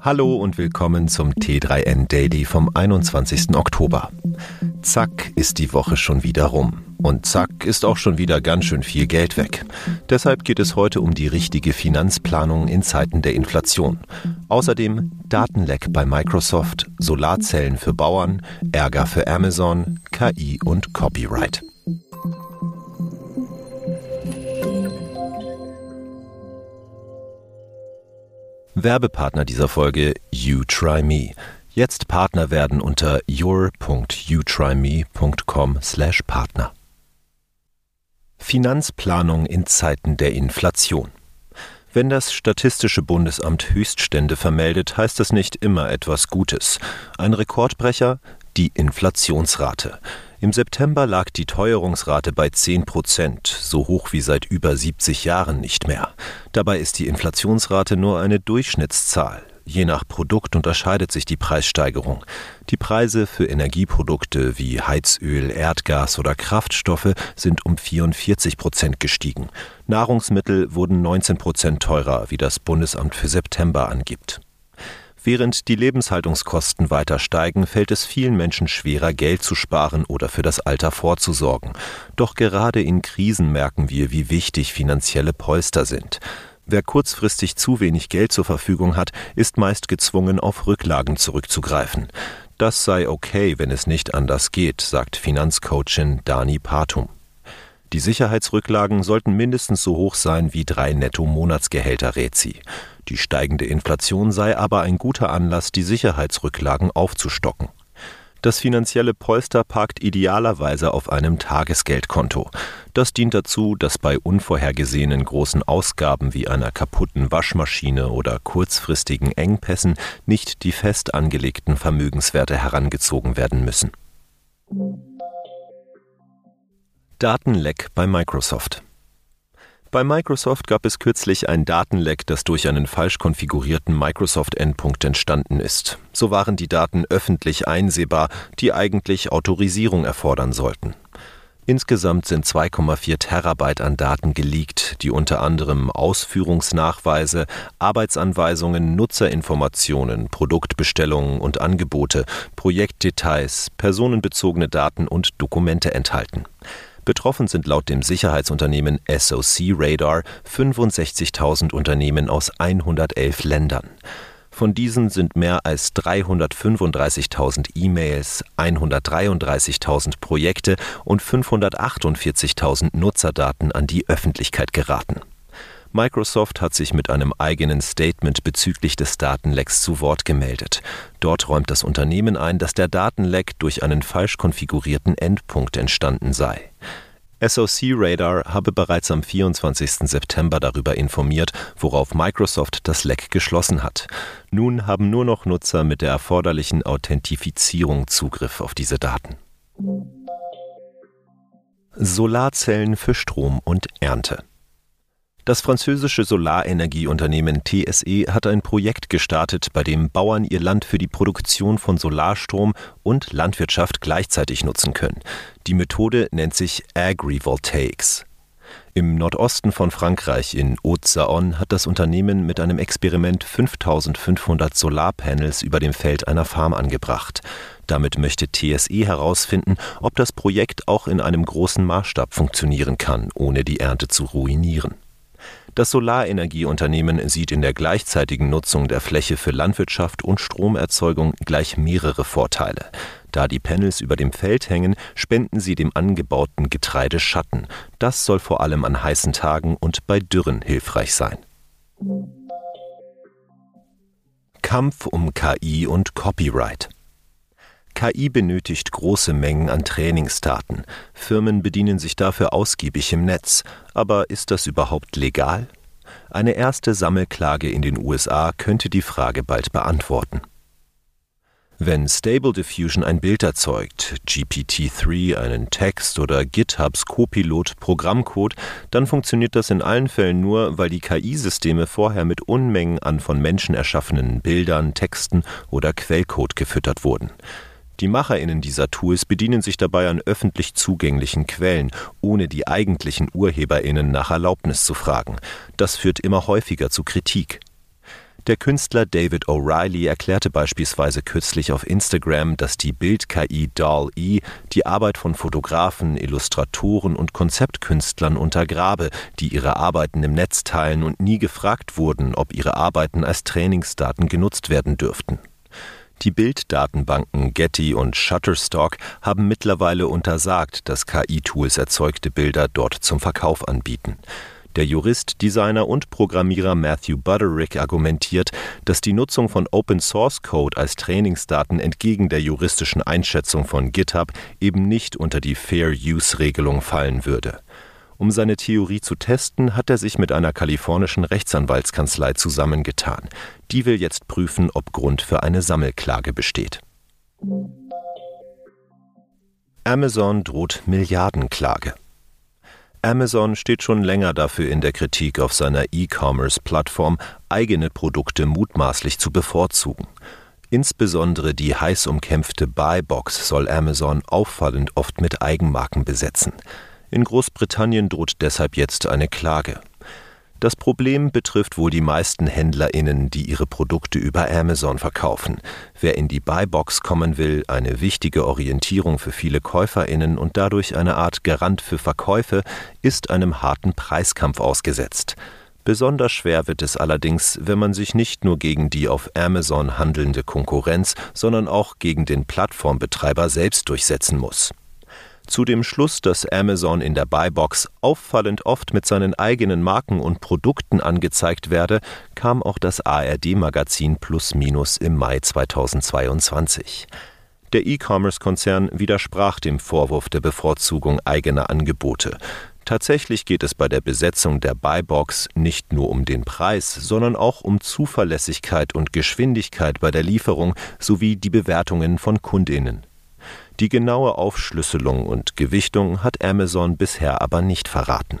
Hallo und willkommen zum T3N Daily vom 21. Oktober. Zack ist die Woche schon wieder rum. Und zack ist auch schon wieder ganz schön viel Geld weg. Deshalb geht es heute um die richtige Finanzplanung in Zeiten der Inflation. Außerdem Datenleck bei Microsoft, Solarzellen für Bauern, Ärger für Amazon, KI und Copyright. Werbepartner dieser Folge You Try Me. Jetzt Partner werden unter your.youtryme.com/partner. Finanzplanung in Zeiten der Inflation. Wenn das Statistische Bundesamt Höchststände vermeldet, heißt das nicht immer etwas Gutes. Ein Rekordbrecher? Die Inflationsrate. Im September lag die Teuerungsrate bei 10 Prozent, so hoch wie seit über 70 Jahren nicht mehr. Dabei ist die Inflationsrate nur eine Durchschnittszahl. Je nach Produkt unterscheidet sich die Preissteigerung. Die Preise für Energieprodukte wie Heizöl, Erdgas oder Kraftstoffe sind um 44 Prozent gestiegen. Nahrungsmittel wurden 19 Prozent teurer, wie das Bundesamt für September angibt. Während die Lebenshaltungskosten weiter steigen, fällt es vielen Menschen schwerer, Geld zu sparen oder für das Alter vorzusorgen. Doch gerade in Krisen merken wir, wie wichtig finanzielle Polster sind. Wer kurzfristig zu wenig Geld zur Verfügung hat, ist meist gezwungen, auf Rücklagen zurückzugreifen. Das sei okay, wenn es nicht anders geht, sagt Finanzcoachin Dani Patum. Die Sicherheitsrücklagen sollten mindestens so hoch sein wie drei Netto-Monatsgehälter, rät sie. Die steigende Inflation sei aber ein guter Anlass, die Sicherheitsrücklagen aufzustocken. Das finanzielle Polster parkt idealerweise auf einem Tagesgeldkonto. Das dient dazu, dass bei unvorhergesehenen großen Ausgaben wie einer kaputten Waschmaschine oder kurzfristigen Engpässen nicht die fest angelegten Vermögenswerte herangezogen werden müssen. Datenleck bei Microsoft. Bei Microsoft gab es kürzlich ein Datenleck, das durch einen falsch konfigurierten Microsoft-Endpunkt entstanden ist. So waren die Daten öffentlich einsehbar, die eigentlich Autorisierung erfordern sollten. Insgesamt sind 2,4 Terabyte an Daten geleakt, die unter anderem Ausführungsnachweise, Arbeitsanweisungen, Nutzerinformationen, Produktbestellungen und Angebote, Projektdetails, personenbezogene Daten und Dokumente enthalten. Betroffen sind laut dem Sicherheitsunternehmen SOC Radar 65.000 Unternehmen aus 111 Ländern. Von diesen sind mehr als 335.000 E-Mails, 133.000 Projekte und 548.000 Nutzerdaten an die Öffentlichkeit geraten. Microsoft hat sich mit einem eigenen Statement bezüglich des Datenlecks zu Wort gemeldet. Dort räumt das Unternehmen ein, dass der Datenleck durch einen falsch konfigurierten Endpunkt entstanden sei. SOC Radar habe bereits am 24. September darüber informiert, worauf Microsoft das Leck geschlossen hat. Nun haben nur noch Nutzer mit der erforderlichen Authentifizierung Zugriff auf diese Daten. Solarzellen für Strom und Ernte. Das französische Solarenergieunternehmen TSE hat ein Projekt gestartet, bei dem Bauern ihr Land für die Produktion von Solarstrom und Landwirtschaft gleichzeitig nutzen können. Die Methode nennt sich Agrivoltaics. Im Nordosten von Frankreich in Haute-Saône hat das Unternehmen mit einem Experiment 5500 Solarpanels über dem Feld einer Farm angebracht. Damit möchte TSE herausfinden, ob das Projekt auch in einem großen Maßstab funktionieren kann, ohne die Ernte zu ruinieren. Das Solarenergieunternehmen sieht in der gleichzeitigen Nutzung der Fläche für Landwirtschaft und Stromerzeugung gleich mehrere Vorteile. Da die Panels über dem Feld hängen, spenden sie dem angebauten Getreide Schatten. Das soll vor allem an heißen Tagen und bei Dürren hilfreich sein. Kampf um KI und Copyright. KI benötigt große Mengen an Trainingsdaten. Firmen bedienen sich dafür ausgiebig im Netz. Aber ist das überhaupt legal? Eine erste Sammelklage in den USA könnte die Frage bald beantworten. Wenn Stable Diffusion ein Bild erzeugt, GPT-3 einen Text oder GitHubs Copilot Programmcode, dann funktioniert das in allen Fällen nur, weil die KI-Systeme vorher mit Unmengen an von Menschen erschaffenen Bildern, Texten oder Quellcode gefüttert wurden. Die MacherInnen dieser Tools bedienen sich dabei an öffentlich zugänglichen Quellen, ohne die eigentlichen UrheberInnen nach Erlaubnis zu fragen. Das führt immer häufiger zu Kritik. Der Künstler David O'Reilly erklärte beispielsweise kürzlich auf Instagram, dass die Bild-KI DALL-E die Arbeit von Fotografen, Illustratoren und Konzeptkünstlern untergrabe, die ihre Arbeiten im Netz teilen und nie gefragt wurden, ob ihre Arbeiten als Trainingsdaten genutzt werden dürften. Die Bilddatenbanken Getty und Shutterstock haben mittlerweile untersagt, dass KI-Tools erzeugte Bilder dort zum Verkauf anbieten. Der Jurist, Designer und Programmierer Matthew Butterick argumentiert, dass die Nutzung von Open Source Code als Trainingsdaten entgegen der juristischen Einschätzung von GitHub eben nicht unter die Fair Use Regelung fallen würde. Um seine Theorie zu testen, hat er sich mit einer kalifornischen Rechtsanwaltskanzlei zusammengetan. Die will jetzt prüfen, ob Grund für eine Sammelklage besteht. Amazon droht Milliardenklage. Amazon steht schon länger dafür in der Kritik, auf seiner E-Commerce-Plattform eigene Produkte mutmaßlich zu bevorzugen. Insbesondere die heiß umkämpfte Buy-Box soll Amazon auffallend oft mit Eigenmarken besetzen. In Großbritannien droht deshalb jetzt eine Klage. Das Problem betrifft wohl die meisten HändlerInnen, die ihre Produkte über Amazon verkaufen. Wer in die Buybox kommen will, eine wichtige Orientierung für viele KäuferInnen und dadurch eine Art Garant für Verkäufe, ist einem harten Preiskampf ausgesetzt. Besonders schwer wird es allerdings, wenn man sich nicht nur gegen die auf Amazon handelnde Konkurrenz, sondern auch gegen den Plattformbetreiber selbst durchsetzen muss. Zu dem Schluss, dass Amazon in der Buybox auffallend oft mit seinen eigenen Marken und Produkten angezeigt werde, kam auch das ARD-Magazin Plus Minus im Mai 2022. Der E-Commerce-Konzern widersprach dem Vorwurf der Bevorzugung eigener Angebote. Tatsächlich geht es bei der Besetzung der Buybox nicht nur um den Preis, sondern auch um Zuverlässigkeit und Geschwindigkeit bei der Lieferung sowie die Bewertungen von Kundinnen. Die genaue Aufschlüsselung und Gewichtung hat Amazon bisher aber nicht verraten.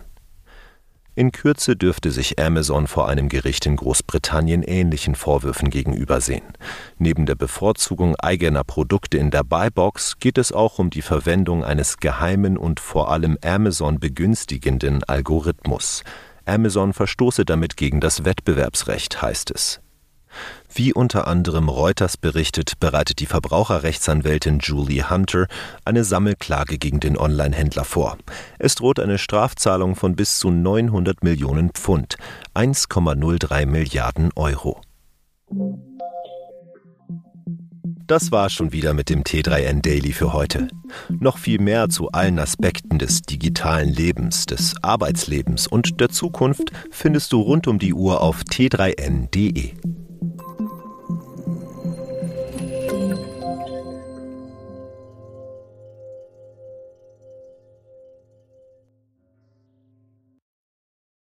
In Kürze dürfte sich Amazon vor einem Gericht in Großbritannien ähnlichen Vorwürfen gegenübersehen. Neben der Bevorzugung eigener Produkte in der Buybox geht es auch um die Verwendung eines geheimen und vor allem Amazon begünstigenden Algorithmus. Amazon verstoße damit gegen das Wettbewerbsrecht, heißt es. Wie unter anderem Reuters berichtet, bereitet die Verbraucherrechtsanwältin Julie Hunter eine Sammelklage gegen den Online-Händler vor. Es droht eine Strafzahlung von bis zu 900 Millionen Pfund, 1,03 Milliarden Euro. Das war schon wieder mit dem T3N Daily für heute. Noch viel mehr zu allen Aspekten des digitalen Lebens, des Arbeitslebens und der Zukunft findest du rund um die Uhr auf t3n.de.